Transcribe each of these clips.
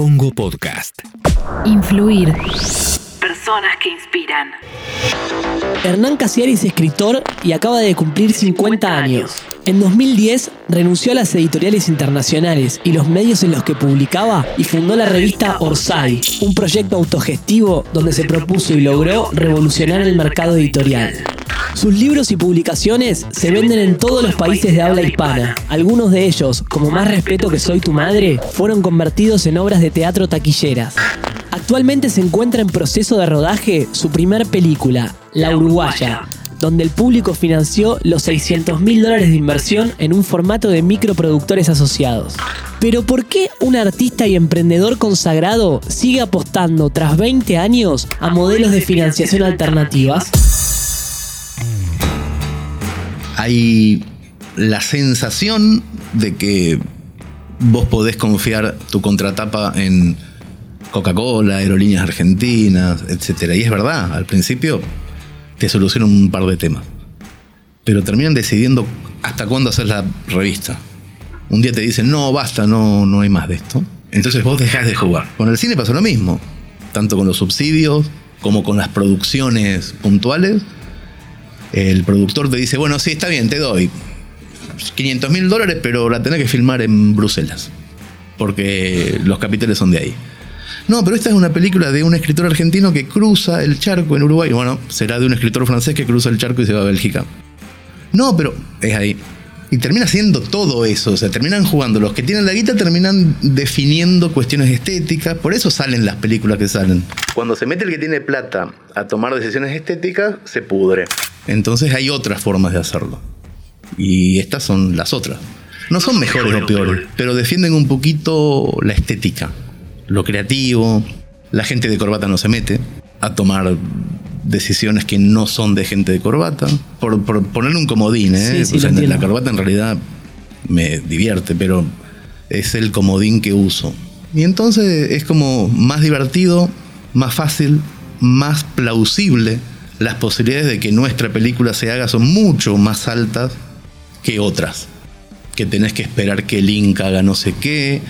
Congo Podcast. Influir. Personas que inspiran. Hernán Casiari es escritor y acaba de cumplir 50 años. En 2010 renunció a las editoriales internacionales y los medios en los que publicaba y fundó la revista Orsay, un proyecto autogestivo donde se propuso y logró revolucionar el mercado editorial. Sus libros y publicaciones se venden en todos los países de habla hispana. Algunos de ellos, como Más respeto que soy tu madre, fueron convertidos en obras de teatro taquilleras. Actualmente se encuentra en proceso de rodaje su primer película, La Uruguaya, donde el público financió los 600 mil dólares de inversión en un formato de microproductores asociados. Pero ¿por qué un artista y emprendedor consagrado sigue apostando tras 20 años a modelos de financiación alternativas? Hay la sensación de que vos podés confiar tu contratapa en Coca-Cola, aerolíneas argentinas, etc. Y es verdad, al principio te solucionan un par de temas. Pero terminan decidiendo hasta cuándo hacer la revista. Un día te dicen, no, basta, no, no hay más de esto. Entonces vos dejás de jugar. Con el cine pasó lo mismo. Tanto con los subsidios como con las producciones puntuales el productor te dice, bueno, sí, está bien, te doy 500 mil dólares, pero la tenés que filmar en Bruselas, porque los capitales son de ahí. No, pero esta es una película de un escritor argentino que cruza el charco en Uruguay. Bueno, será de un escritor francés que cruza el charco y se va a Bélgica. No, pero es ahí. Y termina siendo todo eso. O sea, terminan jugando. Los que tienen la guita terminan definiendo cuestiones estéticas. Por eso salen las películas que salen. Cuando se mete el que tiene plata a tomar decisiones estéticas, se pudre. Entonces hay otras formas de hacerlo. Y estas son las otras. No son mejores o peores, pero defienden un poquito la estética, lo creativo. La gente de corbata no se mete a tomar decisiones que no son de gente de corbata. Por, ponerle un comodín, ¿eh? la corbata en realidad me divierte, pero es el comodín que uso. Y entonces es como más divertido, más fácil, más plausible las posibilidades de que nuestra película se haga son mucho más altas que otras. Que tenés que esperar que el Inca haga no sé qué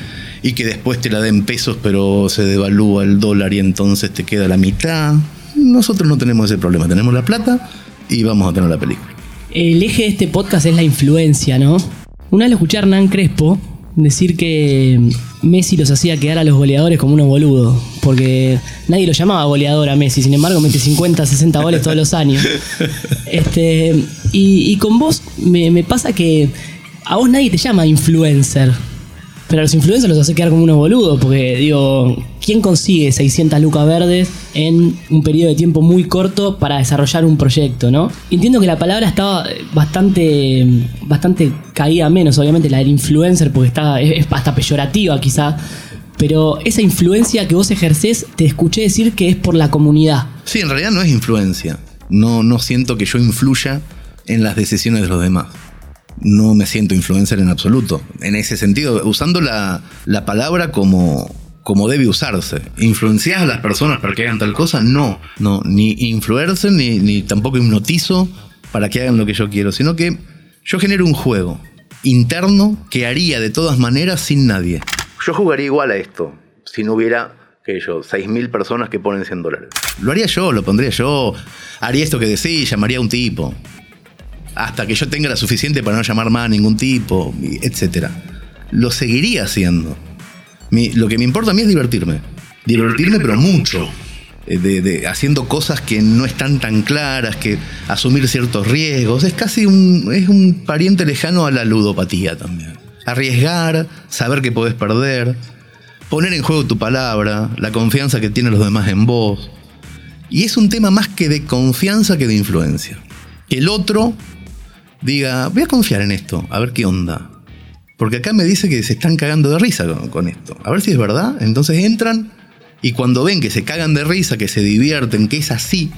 y que después te la den pesos pero se devalúa el dólar y entonces te queda la mitad. Nosotros no tenemos ese problema, tenemos la plata y vamos a tener la película. El eje de este podcast es la influencia, ¿no? Una vez lo escuché a Hernán Crespo decir que Messi los hacía quedar a los goleadores como unos boludos, porque nadie lo llamaba goleador a Messi, sin embargo mete 50, 60 goles todos los años. Este, y, con vos me, me pasa que a vos nadie te llama influencer. Pero a los influencers los hace quedar como unos boludos, porque digo, ¿quién consigue 600 lucas verdes en un periodo de tiempo muy corto para desarrollar un proyecto, no? Entiendo que la palabra estaba bastante, bastante caída menos, obviamente la del influencer, porque está, es, hasta peyorativa quizá, pero esa influencia que vos ejercés, te escuché decir que es por la comunidad. Sí, en realidad no es influencia. No, no siento que yo influya en las decisiones de los demás no me siento influencer en absoluto. En ese sentido, usando la, palabra como, como debe usarse. ¿Influencias a las personas para que hagan tal cosa? No, no, ni influencer ni, ni tampoco hipnotizo para que hagan lo que yo quiero, sino que yo genero un juego interno que haría de todas maneras sin nadie. Yo jugaría igual a esto si no hubiera que yo, 6.000 personas que ponen 100 dólares. Lo haría yo, lo pondría yo, haría esto que decís, llamaría a un tipo hasta que yo tenga la suficiente para no llamar más a ningún tipo, etc. Lo seguiría haciendo. lo que me importa a mí es divertirme. Divertirme, pero mucho. Eh, de, haciendo cosas que no están tan claras, que asumir ciertos riesgos. Es casi un, es un pariente lejano a la ludopatía también. Arriesgar, saber que podés perder, poner en juego tu palabra, la confianza que tienen los demás en vos. Y es un tema más que de confianza que de influencia. El otro diga, voy a confiar en esto, a ver qué onda. Porque acá me dice que se están cagando de risa con, esto. A ver si es verdad. Entonces entran y cuando ven que se cagan de risa, que se divierten, que es así,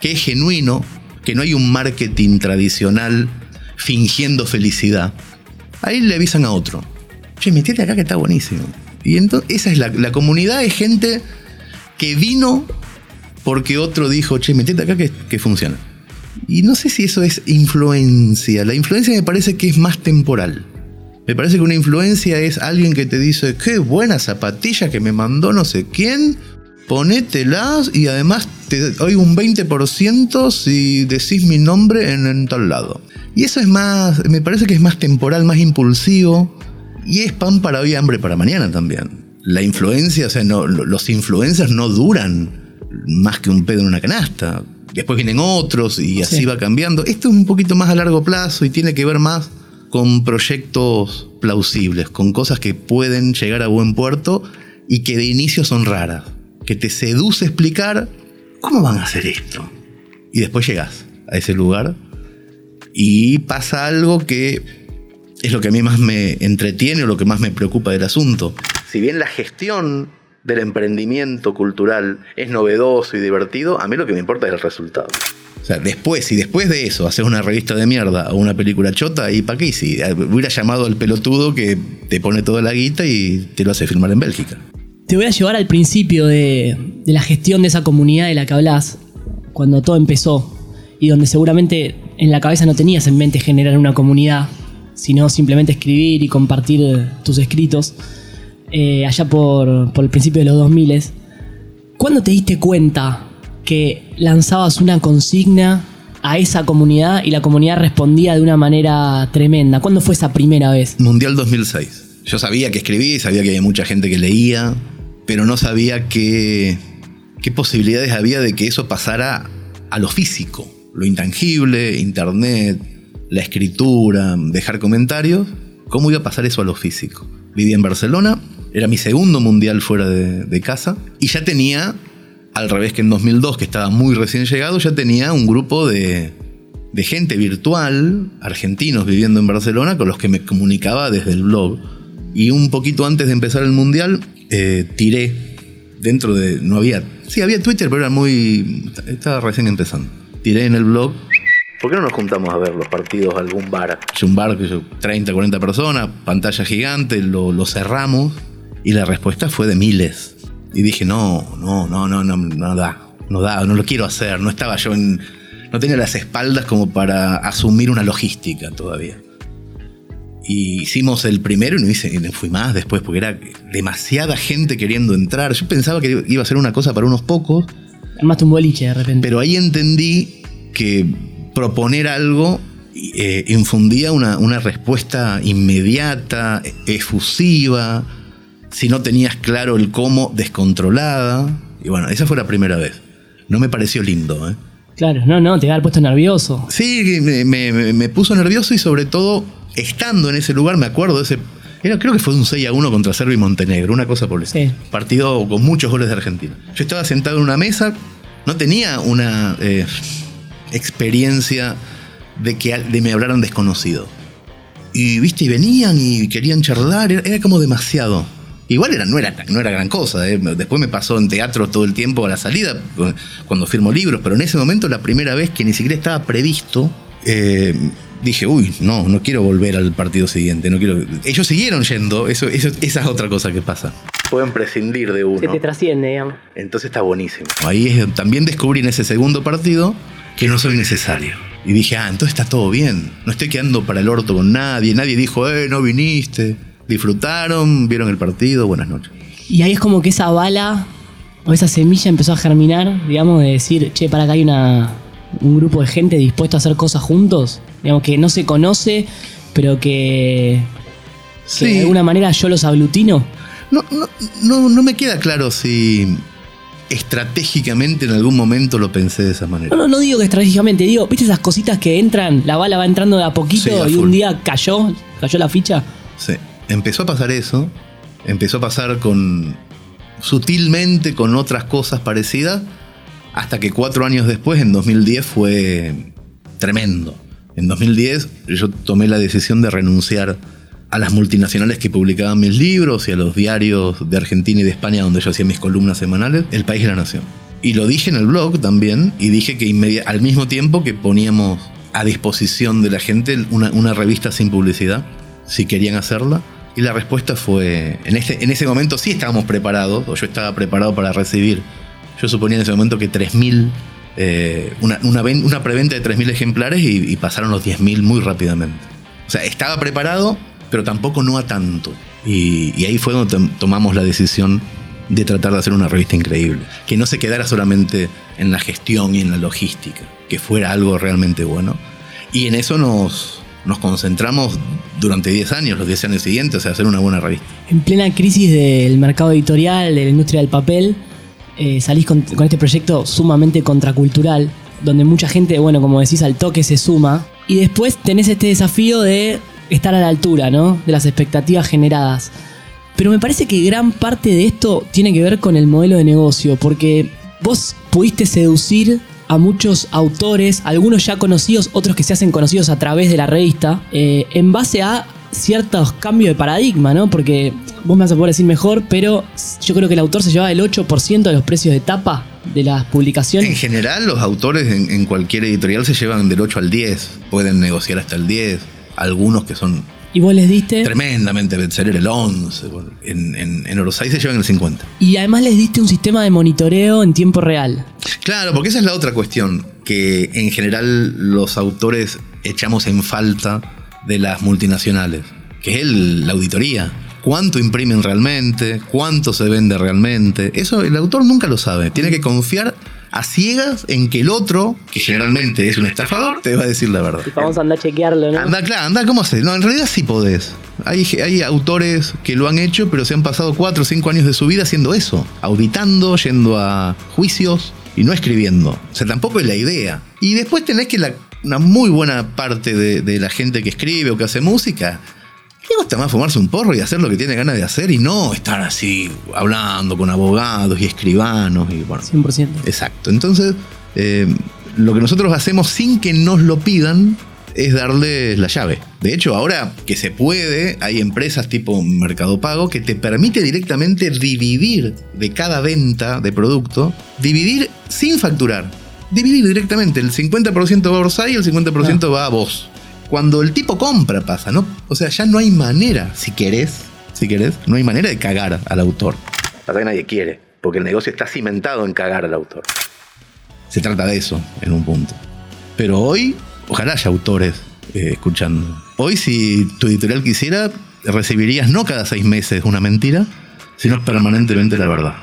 que es genuino, que no hay un marketing tradicional fingiendo felicidad, ahí le avisan a otro. Che, metete acá que está buenísimo. Y entonces esa es la, comunidad, es gente que vino porque otro dijo, che, metete acá que, que funciona. Y no sé si eso es influencia. La influencia me parece que es más temporal. Me parece que una influencia es alguien que te dice, qué buena zapatilla que me mandó no sé quién, ponételas y además te doy un 20% si decís mi nombre en, en tal lado. Y eso es más, me parece que es más temporal, más impulsivo y es pan para hoy, hambre para mañana también. La influencia, o sea, no, los influencers no duran más que un pedo en una canasta. Después vienen otros y así Sí. va cambiando. Esto es un poquito más a largo plazo y tiene que ver más con proyectos plausibles, con cosas que pueden llegar a buen puerto y que de inicio son raras. Que te seduce explicar cómo van a hacer esto. Y después llegas a ese lugar y pasa algo que es lo que a mí más me entretiene o lo que más me preocupa del asunto. Si bien la gestión del emprendimiento cultural es novedoso y divertido, a mí lo que me importa es el resultado. O sea, después, si después de eso haces una revista de mierda o una película chota, ¿y para qué? Si hubiera llamado al pelotudo que te pone toda la guita y te lo hace filmar en Bélgica. Te voy a llevar al principio de, de la gestión de esa comunidad de la que hablas, cuando todo empezó, y donde seguramente en la cabeza no tenías en mente generar una comunidad, sino simplemente escribir y compartir eh, tus escritos, eh, allá por, por el principio de los 2000. ¿Cuándo te diste cuenta que lanzabas una consigna a esa comunidad y la comunidad respondía de una manera tremenda? ¿Cuándo fue esa primera vez? Mundial 2006. Yo sabía que escribí, sabía que había mucha gente que leía, pero no sabía qué, qué posibilidades había de que eso pasara a lo físico, lo intangible, internet, la escritura, dejar comentarios. ¿Cómo iba a pasar eso a lo físico? Vivía en Barcelona, era mi segundo mundial fuera de, de casa y ya tenía, al revés que en 2002, que estaba muy recién llegado, ya tenía un grupo de, de gente virtual, argentinos viviendo en Barcelona, con los que me comunicaba desde el blog. Y un poquito antes de empezar el mundial, eh, tiré dentro de. No había. Sí, había Twitter, pero era muy. Estaba recién empezando. Tiré en el blog. ¿Por qué no nos juntamos a ver los partidos a algún bar? Es un bar que yo, 30, 40 personas, pantalla gigante, lo, lo cerramos. Y la respuesta fue de miles. Y dije, no, no, no, no, no, no da. No da, no lo quiero hacer. No estaba yo en. No tenía las espaldas como para asumir una logística todavía. Y hicimos el primero y no hice, y me fui más después porque era demasiada gente queriendo entrar. Yo pensaba que iba a ser una cosa para unos pocos, Armaste un boliche de repente. pero ahí entendí que proponer algo eh, infundía una, una respuesta inmediata, efusiva, si no tenías claro el cómo, descontrolada. Y bueno, esa fue la primera vez. No me pareció lindo, ¿eh? Claro, no, no, te va a haber puesto nervioso. Sí, me, me- me puso nervioso y sobre todo, estando en ese lugar, me acuerdo de ese... Era, creo que fue un 6 a 1 contra Serbia y Montenegro, una cosa por el Sí. estilo. Partido con muchos goles de Argentina. Yo estaba sentado en una mesa, no tenía una eh, experiencia de que de me hablaran desconocido. Y viste, y venían y querían charlar, era, era como demasiado. Igual era, no, era, no era gran cosa, eh. después me pasó en teatro todo el tiempo a la salida, cuando firmo libros, pero en ese momento, la primera vez que ni siquiera estaba previsto, eh, dije, uy, no, no quiero volver al partido siguiente, no quiero... Ellos siguieron yendo, eso, eso- esa es otra cosa que pasa. Pueden prescindir de uno. Se te trasciende, digamos. Entonces está buenísimo. Ahí es- también descubrí en ese segundo partido que no soy necesario. Y dije, ah, entonces está todo bien. No estoy quedando para el orto con nadie. Nadie dijo, eh, no viniste. Disfrutaron, vieron el partido, buenas noches. Y ahí es como que esa bala o esa semilla empezó a germinar, digamos, de decir, che, para acá hay una, un grupo de gente dispuesto a hacer cosas juntos, digamos, que no se conoce, pero que, que de alguna manera yo los aglutino. No, no, no, no me queda claro si estratégicamente en algún momento lo pensé de esa manera. No, no, no digo que estratégicamente, digo, ¿viste esas cositas que entran? La bala va entrando de a poquito Sí, a y un día cayó, cayó la ficha. Sí. Empezó a pasar eso. Empezó a pasar con. sutilmente con otras cosas parecidas. Hasta que cuatro años después, en 2010, fue tremendo. En 2010 yo tomé la decisión de renunciar a las multinacionales que publicaban mis libros y a los diarios de Argentina y de España donde yo hacía mis columnas semanales, El País y la Nación. Y lo dije en el blog también, y dije que al mismo tiempo que poníamos a disposición de la gente una, una revista sin publicidad, si querían hacerla. Y la respuesta fue, en, este, en ese momento sí estábamos preparados, o yo estaba preparado para recibir, yo suponía en ese momento que 3.000, eh, una, una, una preventa de 3.000 ejemplares y, pasaron los 10.000 muy rápidamente. O sea, estaba preparado, pero tampoco no a tanto. Y, ahí fue donde tom- tomamos la decisión de tratar de hacer una revista increíble. Que no se quedara solamente en la gestión y en la logística, que fuera algo realmente bueno. Y en eso nos, nos concentramos durante 10 años, los 10 años siguientes, sea, hacer una buena revista. En plena crisis del mercado editorial, de la industria del papel, eh, salís con, con este proyecto sumamente contracultural, donde mucha gente, bueno, como decís, al toque se suma. Y después tenés este desafío de estar a la altura, ¿no? De las expectativas generadas. Pero me parece que gran parte de esto tiene que ver con el modelo de negocio, porque vos pudiste seducir a muchos autores, algunos ya conocidos, otros que se hacen conocidos a través de la revista, eh, en base a ciertos cambios de paradigma, ¿no? Porque vos me vas a poder decir mejor, pero yo creo que el autor se llevaba el 8% de los precios de tapa de las En publicaciones. general, los autores en, en cualquier editorial se llevan del 8 al 10, pueden negociar hasta el 10, algunos que son Y vos les diste... tremendamente bestseller el 11, bueno, en, en, en Orosai se llevan el 50. Y además les diste un sistema de monitoreo en tiempo real. Claro, porque esa es la otra cuestión, que en general los autores echamos en falta de las multinacionales, que es el- la auditoría. ¿Cuánto imprimen realmente? ¿Cuánto se vende realmente? Eso el autor nunca lo sabe. Tiene que confiar a ciegas en que el otro, que generalmente es un estafador, te va a decir la verdad. Vamos a andar a chequearlo, ¿no? Anda, claro, anda, ¿cómo haces? No, en realidad sí podés. Hay, hay autores que lo han hecho, pero se han pasado 4 o 5 años de su vida haciendo eso. Auditando, yendo a juicios y no escribiendo. O sea, tampoco es la idea. Y después tenés que la- una muy buena parte de, de la gente que escribe o que hace música. Le gusta más fumarse un porro y hacer lo que tiene ganas de hacer y no estar así hablando con abogados y escribanos y bueno. 100%. Exacto. Entonces, eh, lo que nosotros hacemos sin que nos lo pidan es darles la llave. De hecho, ahora que se puede, hay empresas tipo Mercado Pago que te permite directamente dividir de cada venta de producto, dividir sin facturar. Dividir directamente. El 50% va a Orsay y el 50% va a vos. Cuando el tipo compra pasa, ¿no? O sea, ya no hay manera, si querés, si querés, no hay manera de cagar al autor. Pasa que nadie quiere, porque el negocio está cimentado en cagar al autor. Se trata de eso, en un punto. Pero hoy, ojalá haya autores eh, escuchando. Hoy, si tu editorial quisiera, recibirías no cada seis meses una mentira, sino permanentemente la verdad.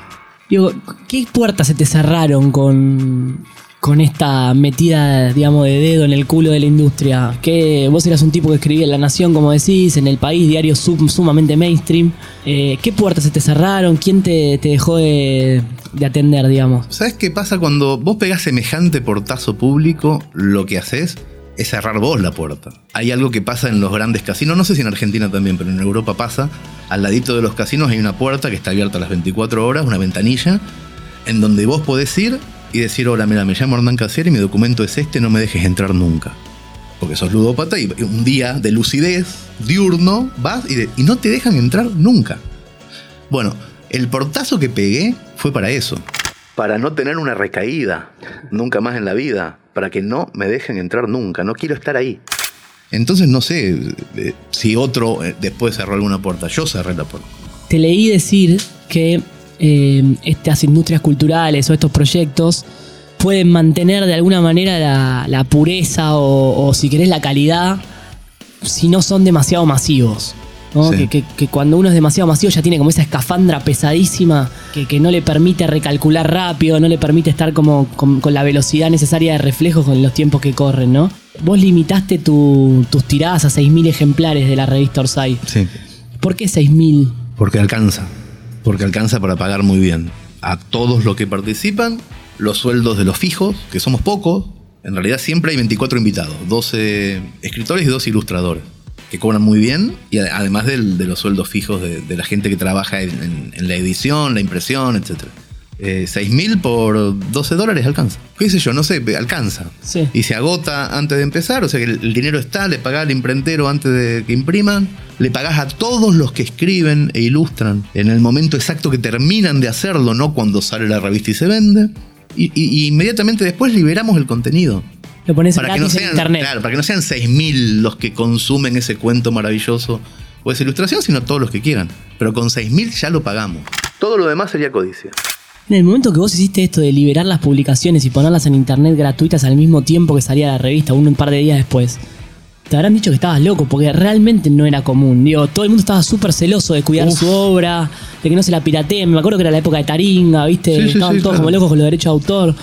Digo, ¿qué puertas se te cerraron con, con esta metida, digamos, de dedo en el culo de la industria? Que vos eras un tipo que escribía en La Nación, como decís, en El País, diario sum- sumamente mainstream. Eh, ¿Qué puertas se te cerraron? ¿Quién te, te dejó de, de atender, digamos? ¿Sabes qué pasa cuando vos pegás semejante portazo público? Lo que haces es cerrar vos la puerta. Hay algo que pasa en los grandes casinos, no sé si en Argentina también, pero en Europa pasa. Al ladito de los casinos hay una puerta que está abierta a las 24 horas, una ventanilla, en donde vos podés ir y decir, hola, mira, me llamo Hernán Casier y mi documento es este, no me dejes entrar nunca. Porque sos ludópata y un día de lucidez diurno vas y, de- y no te dejan entrar nunca. Bueno, el portazo que pegué fue para eso. Para no tener una recaída nunca más en la vida. Para que no me dejen entrar nunca. No quiero estar ahí. Entonces no sé eh, si otro eh, después cerró alguna puerta. Yo cerré la puerta. Te leí decir que eh, estas industrias culturales o estos proyectos pueden mantener de alguna manera la, la pureza o, o, si querés, la calidad si no son demasiado masivos. ¿no? Sí. Que, que- que cuando uno es demasiado masivo ya tiene como esa escafandra pesadísima que, que no le permite recalcular rápido, no le permite estar como con, con la velocidad necesaria de reflejo con los tiempos que corren, ¿no? Vos limitaste tu- tus tiradas a 6.000 ejemplares de la revista Orsay. Sí. ¿Por qué 6.000? Porque alcanza. Porque alcanza para pagar muy bien. A todos los que participan, los sueldos de los fijos, que somos pocos. En realidad siempre hay 24 invitados, 12 escritores y 2 ilustradores, que cobran muy bien, y además de los sueldos fijos de, la gente que trabaja en, en- en la edición, la impresión, etc. Eh, 6.000 por 12 dólares alcanza. ¿Qué sé yo? No sé, alcanza. Sí. Y se agota antes de empezar, o sea que el, el dinero está, le pagás al imprentero antes de que impriman, le pagás a todos los que escriben e ilustran en el momento exacto que terminan de hacerlo, no cuando sale la revista y se vende. Y, y- y inmediatamente después liberamos el contenido. Lo pones Para que, no gratis en sean, internet. claro, para que no sean 6.000 los que consumen ese cuento maravilloso o esa ilustración, sino todos los que quieran. Pero con 6.000 ya lo pagamos. Todo lo demás sería codicia. En el momento que vos hiciste esto de liberar las publicaciones y ponerlas en internet gratuitas al mismo tiempo que salía la revista, uno un par de días después, te habrán dicho que estabas loco, porque realmente no era común. Digo, todo el mundo estaba súper celoso de cuidar Uf. su obra, de que no se la pirateen. Me acuerdo que era la época de Taringa, ¿viste? Sí, Estaban sí, todos claro. como locos con los derechos de autor.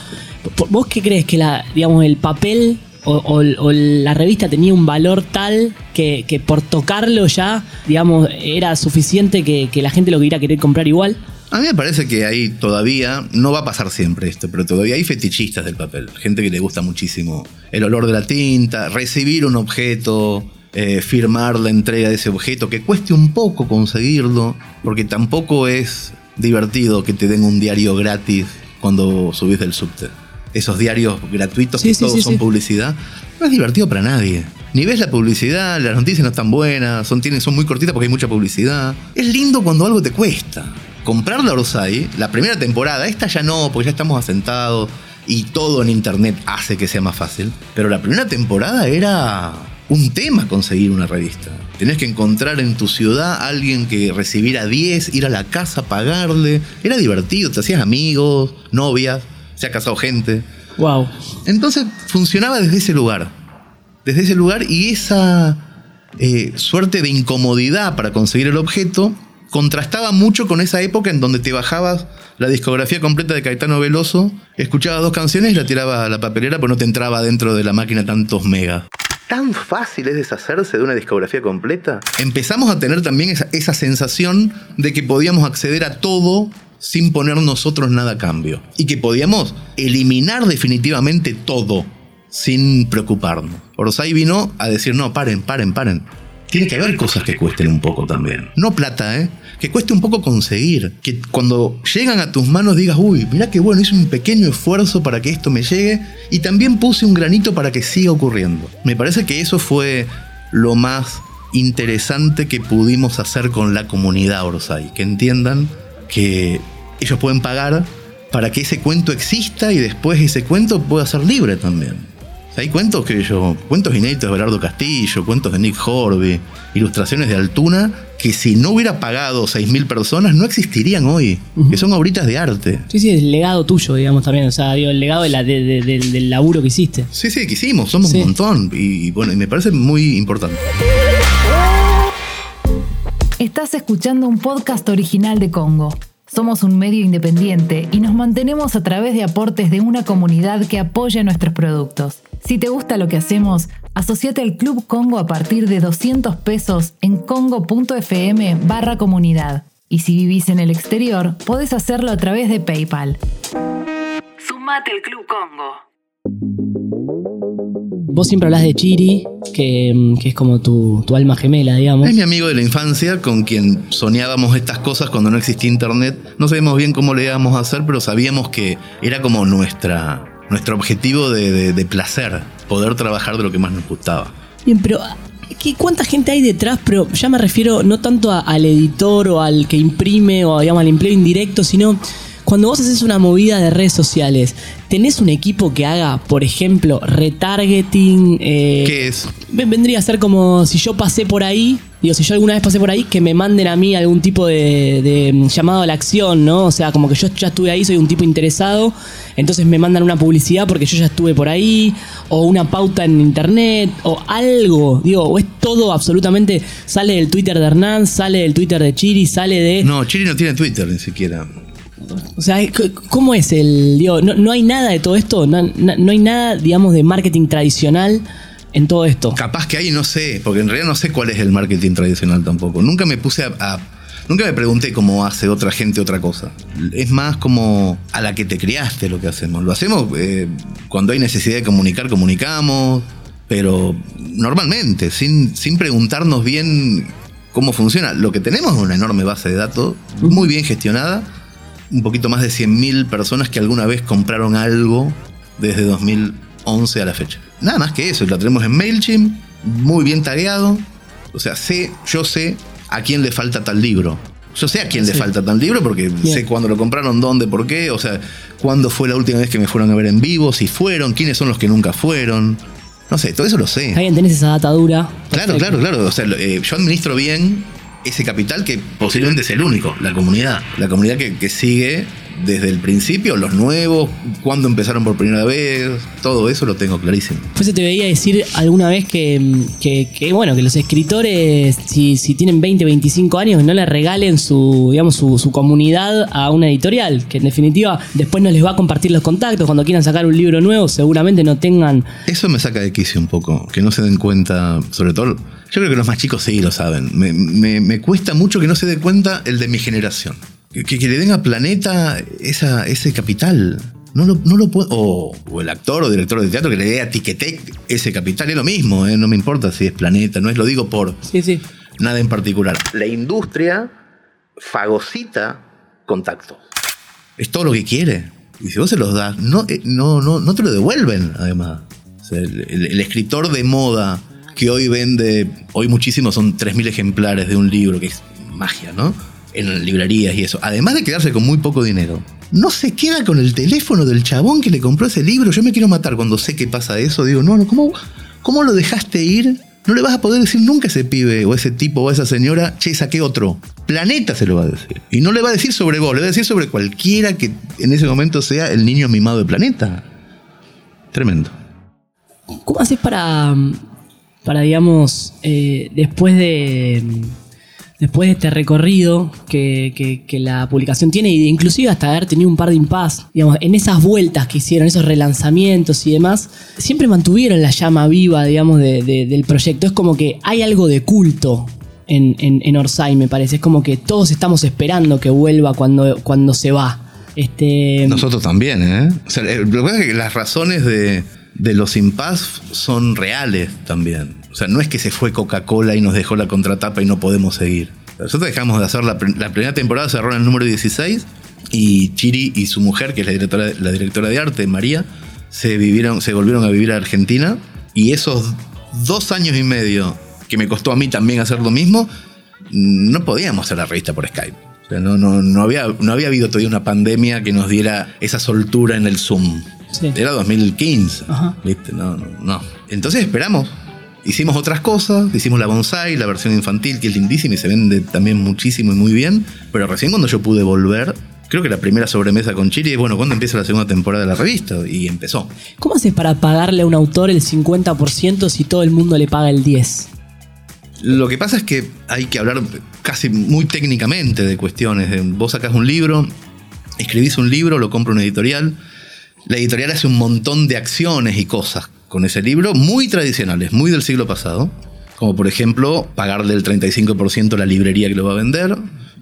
¿Vos qué crees que la, digamos, el papel o, o- o la revista tenía un valor tal que, que por tocarlo ya, digamos, era suficiente que, que la gente lo quería querer comprar igual? A mí me parece que hay todavía, no va a pasar siempre esto, pero todavía hay fetichistas del papel. Gente que le gusta muchísimo el olor de la tinta, recibir un objeto, eh, firmar la entrega de ese objeto, que cueste un poco conseguirlo, porque tampoco es divertido que te den un diario gratis cuando subís del subte. Esos diarios gratuitos Sí, que sí, todos sí, son publicidad, no es divertido para nadie. Ni ves la publicidad, las noticias no están buenas, son, tienen, son muy cortitas porque hay mucha publicidad. Es lindo cuando algo te cuesta. Comprar la Orsay, la primera temporada, esta ya no, porque ya estamos asentados y todo en internet hace que sea más fácil. Pero la primera temporada era un tema conseguir una revista. Tenés que encontrar en tu ciudad a alguien que recibiera 10, ir a la casa, pagarle. Era divertido, te hacías amigos, novias, se ha casado gente. Wow. Entonces funcionaba desde ese lugar. Desde ese lugar y esa eh, suerte de incomodidad para conseguir el objeto contrastaba mucho con esa época en donde te bajabas la discografía completa de Caetano Veloso, escuchabas dos canciones y la tirabas a la papelera, pues no te entraba dentro de la máquina tantos megas. ¿Tan fácil es deshacerse de una discografía completa? Empezamos a tener también esa, esa sensación de que podíamos acceder a todo sin poner nosotros nada a cambio. Y que podíamos eliminar definitivamente todo sin preocuparnos. Orsay vino a decir, no, paren, paren, paren. Tiene que haber cosas que cuesten un poco también. No plata, ¿eh? Que cueste un poco conseguir. Que cuando llegan a tus manos digas, uy, mira qué bueno, hice un pequeño esfuerzo para que esto me llegue. Y también puse un granito para que siga ocurriendo. Me parece que eso fue lo más interesante que pudimos hacer con la comunidad Orsay. Que entiendan que ellos pueden pagar para que ese cuento exista y después ese cuento pueda ser libre también. Hay cuentos que yo, cuentos inéditos de Berardo Castillo, cuentos de Nick Horby, ilustraciones de Altuna, que si no hubiera pagado 6.000 personas no existirían hoy, que son obritas de arte. Sí, sí, el legado tuyo, digamos, también. O sea, digo, el legado de la- de- de- del- del laburo que hiciste. Sí, sí, que hicimos, somos Sí. un montón. Y, y bueno, y me parece muy importante. Estás escuchando un podcast original de Congo. Somos un medio independiente y nos mantenemos a través de aportes de una comunidad que apoya nuestros productos. Si te gusta lo que hacemos, asociate al Club Congo a partir de 200 pesos en congo.fm barra comunidad. Y si vivís en el exterior, podés hacerlo a través de PayPal. Sumate al Club Congo. Vos siempre hablas de Chiri, que, mm, que es como tu, tu alma gemela, digamos. Es mi amigo de la infancia con quien soñábamos estas cosas cuando no existía internet. No sabíamos bien cómo le íbamos a hacer, pero sabíamos que era como nuestra, nuestro objetivo de, de- de placer, poder trabajar de lo que más nos gustaba. Bien, pero ¿qué, ¿cuánta gente hay detrás? Pero ya me refiero no tanto a- al editor o al que imprime o digamos al empleo indirecto, sino cuando vos haces una movida de redes sociales, ¿tenés un equipo que haga, por ejemplo, retargeting? eh, ¿Qué es? Ven- Vendría a ser como si yo pasé por ahí, digo, si yo alguna vez pasé por ahí, que me manden a mí algún tipo de, de, mm, llamado a la acción, ¿no? O sea, como que yo ya estuve ahí, soy un tipo interesado, entonces me mandan una publicidad porque yo ya estuve por ahí, o una pauta en internet, o algo, digo, o es todo absolutamente, sale del Twitter de Hernán, sale del Twitter de Chiri, sale de... No, Chiri no tiene Twitter ni siquiera. O sea, ¿cómo es el...? Digo, no, no hay nada de todo esto, no, no- no hay nada, digamos, de marketing tradicional en todo esto. Capaz que hay, no sé, porque en realidad no sé cuál es el marketing tradicional tampoco. Nunca me puse a, a- Nunca me pregunté cómo hace otra gente otra cosa. Es más como a la que te criaste lo que hacemos. Lo hacemos eh, cuando hay necesidad de comunicar, comunicamos, pero normalmente, sin, sin preguntarnos bien cómo funciona. Lo que tenemos es una enorme base de datos, muy bien gestionada, un poquito más de 100.000 personas que alguna vez compraron algo desde 2011 a la fecha. Nada más que eso, lo tenemos en MailChimp, muy bien tagueado. O sea, sé, yo sé a quién le falta tal libro. Yo sé a quién le falta tal libro porque Bien. sé cuándo lo compraron, dónde, por qué. O sea, cuándo fue la última vez que me fueron a ver en vivo, si fueron, quiénes son los que nunca fueron. No sé, todo eso lo sé. Alguien tenés esa data dura. Claro, Perfecto. claro, claro. O sea, eh, yo administro bien ese capital que posiblemente es el único, la comunidad. La comunidad que, que sigue desde el principio, los nuevos, cuándo empezaron por primera vez, todo eso lo tengo clarísimo. Pues se te veía decir alguna vez que, que- que, bueno, que los escritores, si, si tienen 20, 25 años, no le regalen su, digamos, su, su comunidad a una editorial, que en definitiva después no les va a compartir los contactos. Cuando quieran sacar un libro nuevo, seguramente no tengan. Eso me saca de quicio un poco, que no se den cuenta, sobre todo, yo creo que los más chicos sí lo saben. Me, me- me cuesta mucho que no se dé cuenta el de mi generación. Que, que le den a Planeta esa, ese capital. No lo, no lo puedo. O, o el actor o director de teatro que le dé a Tiquetec ese capital. Es lo mismo, ¿eh? no me importa si es Planeta, no es lo digo por Sí, sí. nada en particular. La industria fagocita contactos. Es todo lo que quiere. Y si vos se los das, no, eh, no, no, no te lo devuelven, además. O sea, el, el- el escritor de moda que hoy vende, hoy muchísimo son 3.000 ejemplares de un libro, que es magia, ¿no? En librerías y eso. Además de quedarse con muy poco dinero, no se queda con el teléfono del chabón que le compró ese libro. Yo me quiero matar cuando sé que pasa eso. Digo, no, no, ¿cómo, cómo lo dejaste ir? No le vas a poder decir nunca a ese pibe o a ese tipo o a esa señora, che, saqué otro. Planeta se lo va a decir. Y no le va a decir sobre vos, le va a decir sobre cualquiera que en ese momento sea el niño mimado de Planeta. Tremendo. ¿Cómo haces para, para digamos, eh, después de después de este recorrido que, que- que la publicación tiene, e inclusive hasta haber tenido un par de impas, digamos, en esas vueltas que hicieron, esos relanzamientos y demás, siempre mantuvieron la llama viva, digamos, de- de- del proyecto. Es como que hay algo de culto en, en, en Orsay, me parece. Es como que todos estamos esperando que vuelva cuando, cuando se va. Este, Nosotros también, ¿eh? O sea, eh, lo que pasa es que las razones de, de los impas son reales también. O sea, no es que se fue Coca-Cola y nos dejó la contratapa y no podemos seguir. Nosotros dejamos de hacer la, pr- la primera temporada, cerró en el número 16 y Chiri y su mujer, que es la directora, la directora de arte, María, se, vivieron, se volvieron a vivir a Argentina y esos dos años y medio que me costó a mí también hacer lo mismo, no podíamos hacer la revista por Skype. O sea, no, no, no, había, no había habido todavía una pandemia que nos diera esa soltura en el Zoom. Sí. Era 2015. Ajá. ¿Viste? No, no, no. Entonces esperamos. Hicimos otras cosas, hicimos la bonsai, la versión infantil, que es lindísima y se vende también muchísimo y muy bien. Pero recién cuando yo pude volver, creo que la primera sobremesa con Chiri es, bueno, ¿cuándo empieza la segunda temporada de la revista? Y empezó. ¿Cómo haces para pagarle a un autor el 50% si todo el mundo le paga el 10%? Lo que pasa es que hay que hablar casi muy técnicamente de cuestiones. Vos sacás un libro, escribís un libro, lo compra una editorial. La editorial hace un montón de acciones y cosas con ese libro muy tradicionales, muy del siglo pasado. Como por ejemplo, pagarle el 35% a la librería que lo va a vender.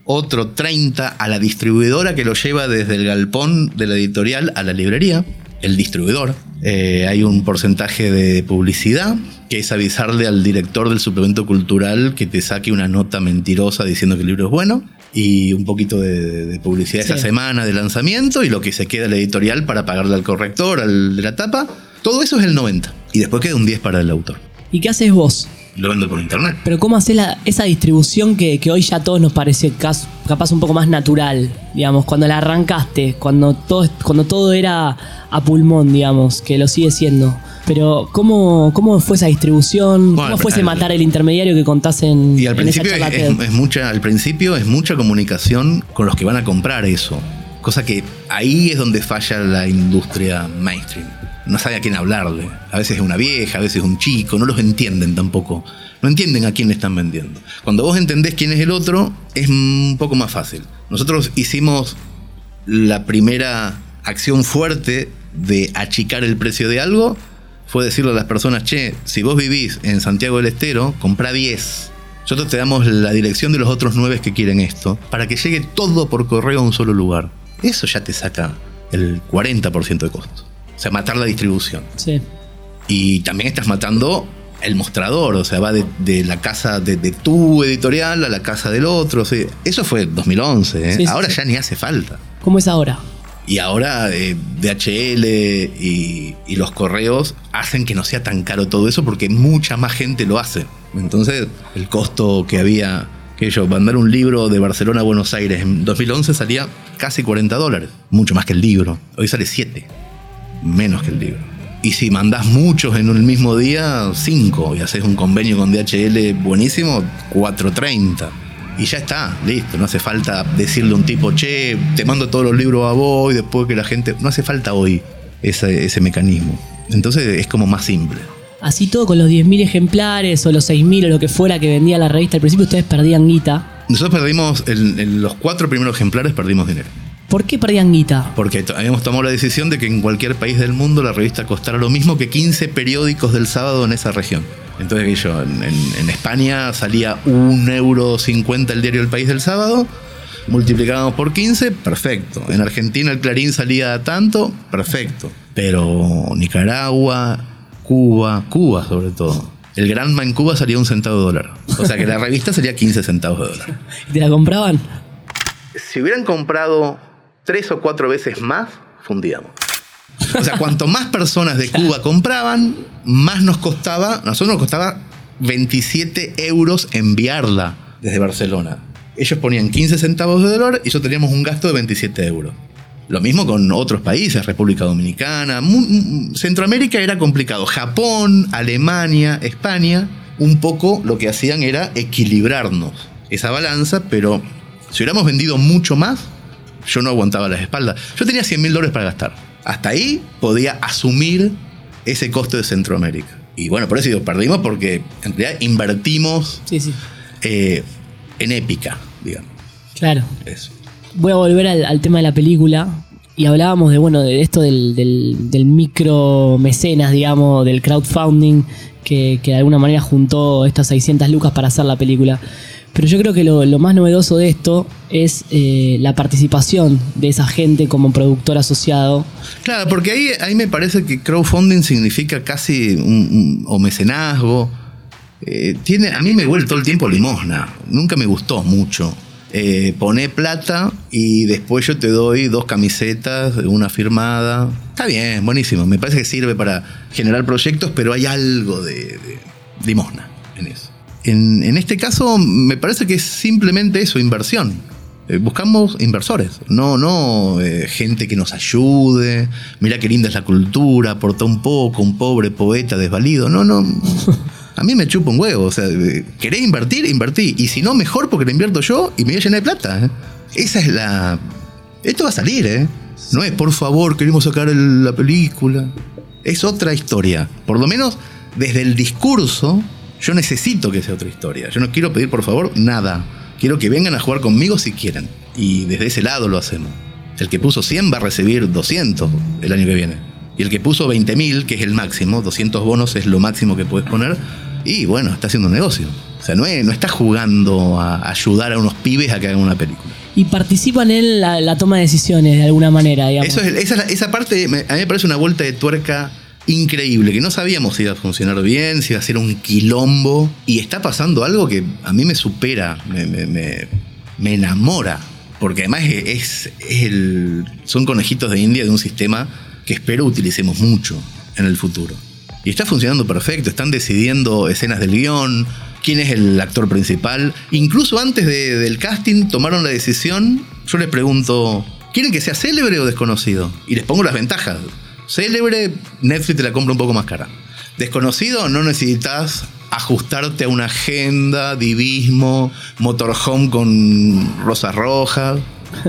Otro 30% a la distribuidora que lo lleva desde el galpón de la editorial a la librería. El distribuidor. Eh, hay un porcentaje de publicidad que es avisarle al director del suplemento cultural que te saque una nota mentirosa diciendo que el libro es bueno. Y un poquito de, de publicidad Sí. esa semana de lanzamiento y lo que se queda la editorial para pagarle al corrector, al de la tapa. Todo eso es el 90. Y después queda un 10 para el autor. ¿Y qué haces vos? Lo vendo por internet. Pero ¿cómo haces la- esa distribución que, que hoy ya a todos nos parece cas- capaz un poco más natural? Digamos, cuando la arrancaste, cuando todo, cuando todo era a pulmón, digamos, que lo sigue siendo. Pero ¿cómo, cómo fue esa distribución? Bueno, ¿Cómo fue ese matar el intermediario que contás en, Y al en principio charla es, TED? es mucha, al principio es mucha comunicación con los que van a comprar eso. Cosa que ahí es donde falla la industria mainstream. No sabe a quién hablarle. A veces es una vieja, a veces es un chico, no los entienden tampoco. No entienden a quién le están vendiendo. Cuando vos entendés quién es el otro, es un poco más fácil. Nosotros hicimos la primera acción fuerte de achicar el precio de algo fue decirle a las personas, che, si vos vivís en Santiago del Estero, comprá 10. Nosotros te damos la dirección de los otros 9 que quieren esto, para que llegue todo por correo a un solo lugar. Eso ya te saca el 40% de costo. O sea, matar la distribución. Sí. Y también estás matando el mostrador, o sea, va de, de la casa de, de tu editorial a la casa del otro. o sea, eso fue 2011, ¿eh? Sí, sí, ahora sí. ya ni hace falta. ¿Cómo es ahora? Y ahora eh, DHL y, y los correos hacen que no sea tan caro todo eso porque mucha más gente lo hace. Entonces, el costo que había, que yo, mandar un libro de Barcelona a Buenos Aires en 2011 salía casi 40 dólares, mucho más que el libro. Hoy sale 7, menos que el libro. Y si mandás muchos en un mismo día, 5, y haces un convenio con DHL buenísimo, 4.30. Y ya está, listo. No hace falta decirle a un tipo, che, te mando todos los libros a vos y después que la gente. No hace falta hoy ese, ese mecanismo. Entonces es como más simple. Así todo con los 10.000 ejemplares o los 6.000 o lo que fuera que vendía la revista, al principio ustedes perdían guita. Nosotros perdimos, en, en los cuatro primeros ejemplares perdimos dinero. ¿Por qué perdían guita? Porque habíamos tomado la decisión de que en cualquier país del mundo la revista costara lo mismo que 15 periódicos del sábado en esa región. Entonces, yo, en, en- en España salía 1,50 euro el diario El País del sábado, multiplicábamos por 15, perfecto. En Argentina el Clarín salía tanto, perfecto. Pero Nicaragua, Cuba, Cuba sobre todo. El Granma en Cuba salía un centavo de dólar. O sea que la revista salía 15 centavos de dólar. ¿Y ¿Te la compraban? Si hubieran comprado tres o cuatro veces más, fundíamos. O sea, cuanto más personas de Cuba compraban, más nos costaba, a nosotros nos costaba 27 euros enviarla desde Barcelona. Ellos ponían 15 centavos de dólar y nosotros teníamos un gasto de 27 euros. Lo mismo con otros países, República Dominicana, Centroamérica era complicado. Japón, Alemania, España, un poco lo que hacían era equilibrarnos esa balanza, pero si hubiéramos vendido mucho más, yo no aguantaba las espaldas. Yo tenía 100 mil dólares para gastar. Hasta ahí podía asumir ese costo de Centroamérica. Y bueno, por eso digo, perdimos porque en realidad invertimos Sí, sí. eh, en épica, digamos. Claro. Eso. Voy a volver al, al tema de la película. Y hablábamos de, bueno, de esto del, del, del micro mecenas, digamos, del crowdfunding, que, que de alguna manera juntó estas 600 lucas para hacer la película. Pero yo creo que lo, más novedoso de esto es eh, la participación de esa gente como productor asociado. Claro, porque ahí, ahí me parece que crowdfunding significa casi un, un- mecenazgo. Eh, tiene, a mí me huele todo el tiempo limosna. Nunca me gustó mucho. Eh, poné plata y después yo te doy dos camisetas, una firmada. Está bien, buenísimo. Me parece que sirve para generar proyectos, pero hay algo de limosna en eso. En, este caso, me parece que es simplemente eso, inversión. Eh, buscamos inversores, no, no eh, gente que nos ayude. Mira qué linda es la cultura, aporta un poco, un pobre poeta desvalido. No, no. A mí me chupa un huevo. O sea, eh, querés invertir, invertí. Y si no, mejor porque lo invierto yo y me voy a llenar de plata. Esa es la. Esto va a salir, ¿eh? No es, por favor, queremos sacar la película. Es otra historia. Por lo menos, desde el discurso, yo necesito que sea otra historia. Yo no quiero pedir, por favor, nada. Quiero que vengan a jugar conmigo si quieren. Y desde ese lado lo hacemos. El que puso 100 va a recibir 200 el año que viene. Y el que puso 20.000, que es el máximo, 200 bonos es lo máximo que puedes poner. Y bueno, está haciendo un negocio. O sea, no, es- no está jugando a ayudar a unos pibes a que hagan una película. Y participan en la, la toma de decisiones de alguna manera, digamos. Eso es, esa, parte me- a mí me parece una vuelta de tuerca increíble, que no sabíamos si iba a funcionar bien, si iba a ser un quilombo. Y está pasando algo que a mí me supera, me, me- me- enamora. Porque además es, el, son conejitos de India de un sistema que espero utilicemos mucho en el futuro. Y está funcionando perfecto, están decidiendo escenas del guion, quién es el actor principal. Incluso antes de- del casting tomaron la decisión, yo les pregunto, ¿quieren que sea célebre o desconocido? Y les pongo las ventajas. Célebre, Netflix te la compra un poco más cara. Desconocido, no necesitas ajustarte a una agenda, divismo, motorhome con rosas rojas.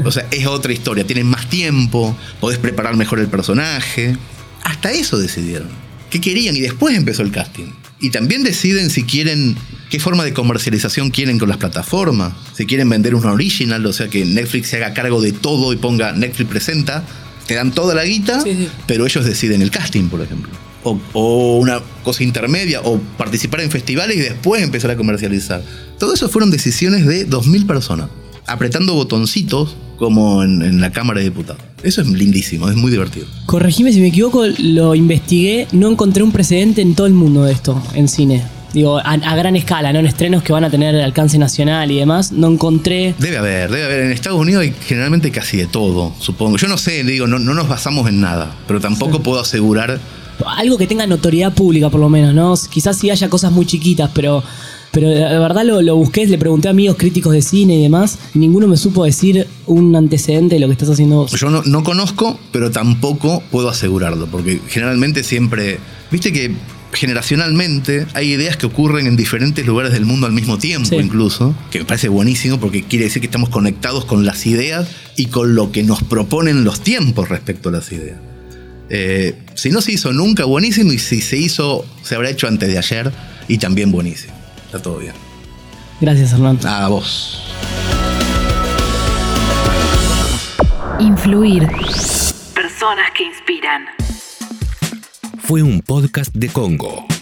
O sea, es otra historia. Tienes más tiempo, podés preparar mejor el personaje. Hasta eso decidieron. ¿Qué querían? Y después empezó el casting. Y también deciden si quieren, qué forma de comercialización quieren con las plataformas. Si quieren vender un original, o sea que Netflix se haga cargo de todo y ponga Netflix presenta. Te dan toda la guita, Sí, sí. pero ellos deciden el casting, por ejemplo. O, o una cosa intermedia, o participar en festivales y después empezar a comercializar. Todo eso fueron decisiones de 2.000 personas, apretando botoncitos como en, en la Cámara de Diputados. Eso es lindísimo, es muy divertido. Corregime si me equivoco, lo investigué, no encontré un precedente en todo el mundo de esto, en cine. Digo, a, a gran escala, ¿no? En estrenos que van a tener alcance nacional y demás, no encontré. Debe haber, debe haber. En Estados Unidos hay generalmente casi de todo, supongo. Yo no sé, digo, no, no nos basamos en nada, pero tampoco puedo asegurar Algo que tenga notoriedad pública, por lo menos, ¿no? Quizás sí haya cosas muy chiquitas, pero. Pero de verdad lo, lo busqué, le pregunté a amigos críticos de cine y demás, y ninguno me supo decir un antecedente de lo que estás haciendo vos. Yo no, no conozco, pero tampoco puedo asegurarlo, porque generalmente siempre, viste que generacionalmente hay ideas que ocurren en diferentes lugares del mundo al mismo tiempo Sí. incluso, que me parece buenísimo porque quiere decir que estamos conectados con las ideas y con lo que nos proponen los tiempos respecto a las ideas. Eh, si no se hizo nunca, buenísimo, y si se hizo, se habrá hecho antes de ayer y también buenísimo. Está todo bien. Gracias, Hernán. A vos. Influir. Personas que inspiran. Fue un podcast de Congo.